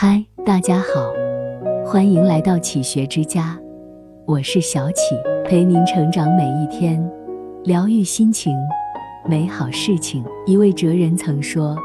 嗨，大家好，欢迎来到启学之家，我是小启，陪您成长每一天，疗愈心情，美好事情。一位哲人曾说，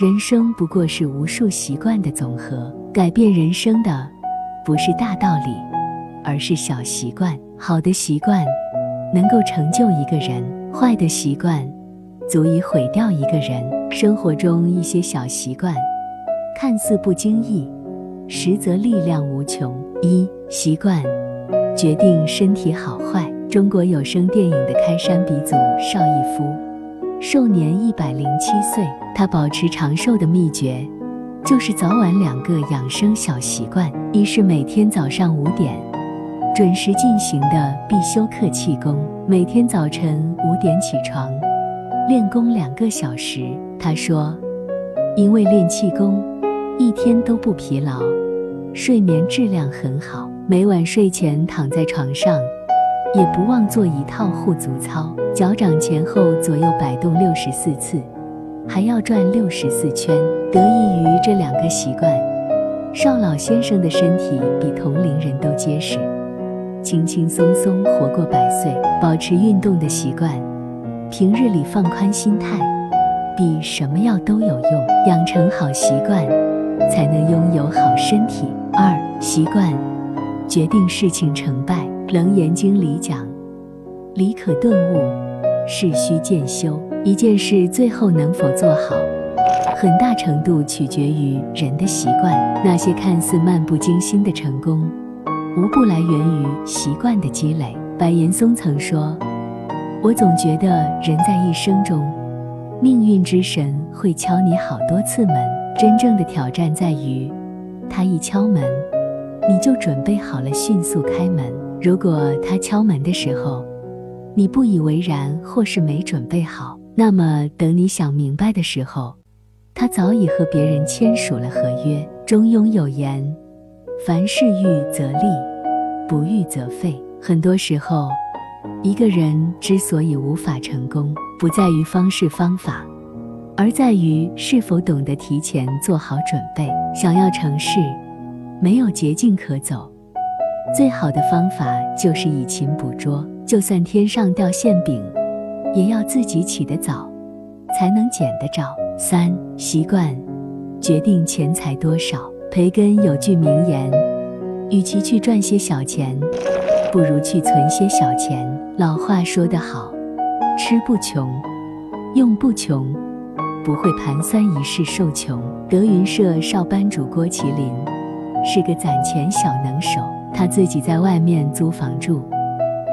人生不过是无数习惯的总和，改变人生的不是大道理，而是小习惯。好的习惯能够成就一个人，坏的习惯足以毁掉一个人。生活中一些小习惯。看似不经意，实则力量无穷。一习惯决定身体好坏。中国有声电影的开山鼻祖邵逸夫，寿年一百零七岁。他保持长寿的秘诀，就是早晚两个养生小习惯：一是每天早上五点准时进行的必修课气功，每天早晨五点起床练功两个小时。他说，因为练气功。一天都不疲劳，睡眠质量很好。每晚睡前躺在床上，也不忘做一套护足操，脚掌前后左右摆动六十四次，还要转六十四圈。得益于这两个习惯，邵老先生的身体比同龄人都结实，轻轻松松活过百岁。保持运动的习惯，平日里放宽心态，比什么药都有用。养成好习惯。才能拥有好身体。二习惯决定事情成败。楞严经里讲：“理可顿悟，事须渐修。”一件事最后能否做好，很大程度取决于人的习惯。那些看似漫不经心的成功，无不来源于习惯的积累。白岩松曾说：“我总觉得人在一生中，命运之神会敲你好多次门。”真正的挑战在于，他一敲门，你就准备好了迅速开门。如果他敲门的时候，你不以为然或是没准备好，那么等你想明白的时候，他早已和别人签署了合约。中庸有言：凡事预则立，不预则废。很多时候，一个人之所以无法成功，不在于方式方法。而在于是否懂得提前做好准备。想要成事，没有捷径可走，最好的方法就是以勤捕捉。就算天上掉馅饼，也要自己起得早，才能捡得着。三习惯决定钱财多少。培根有句名言：与其去赚些小钱，不如去存些小钱。老话说得好，吃不穷，用不穷。不会盘算一世受穷。德云社少班主郭麒麟是个攒钱小能手，他自己在外面租房住，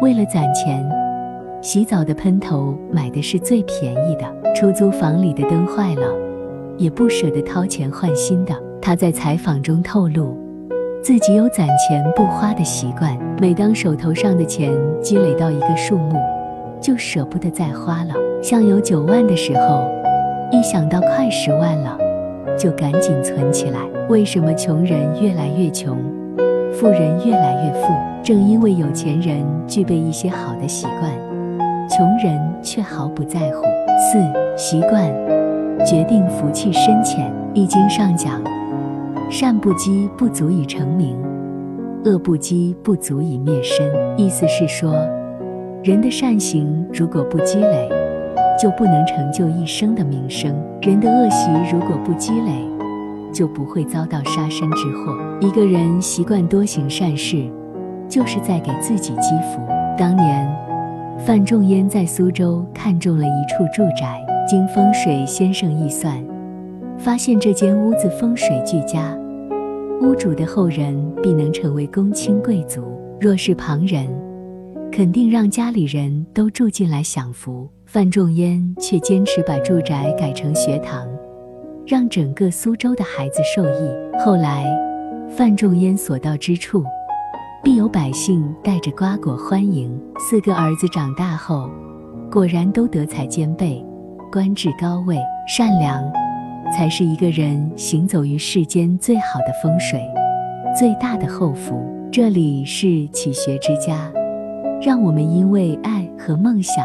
为了攒钱，洗澡的喷头买的是最便宜的。出租房里的灯坏了，也不舍得掏钱换新的。他在采访中透露，自己有攒钱不花的习惯，每当手头上的钱积累到一个数目，就舍不得再花了。像有九万的时候。一想到快十万了，就赶紧存起来。为什么穷人越来越穷，富人越来越富？正因为有钱人具备一些好的习惯，穷人却毫不在乎。四习惯决定福气深浅。易经上讲：善不积不足以成名，恶不积不足以灭身。意思是说，人的善行如果不积累。就不能成就一生的名声。人的恶习如果不积累，就不会遭到杀身之祸。一个人习惯多行善事，就是在给自己积福。当年，范仲淹在苏州看中了一处住宅，经风水先生一算，发现这间屋子风水俱佳，屋主的后人必能成为公卿贵族。若是旁人，肯定让家里人都住进来享福。范仲淹却坚持把住宅改成学堂，让整个苏州的孩子受益。后来，范仲淹所到之处，必有百姓带着瓜果欢迎。四个儿子长大后，果然都德才兼备，官至高位。善良，才是一个人行走于世间最好的风水，最大的厚福。这里是启学之家，让我们因为爱和梦想。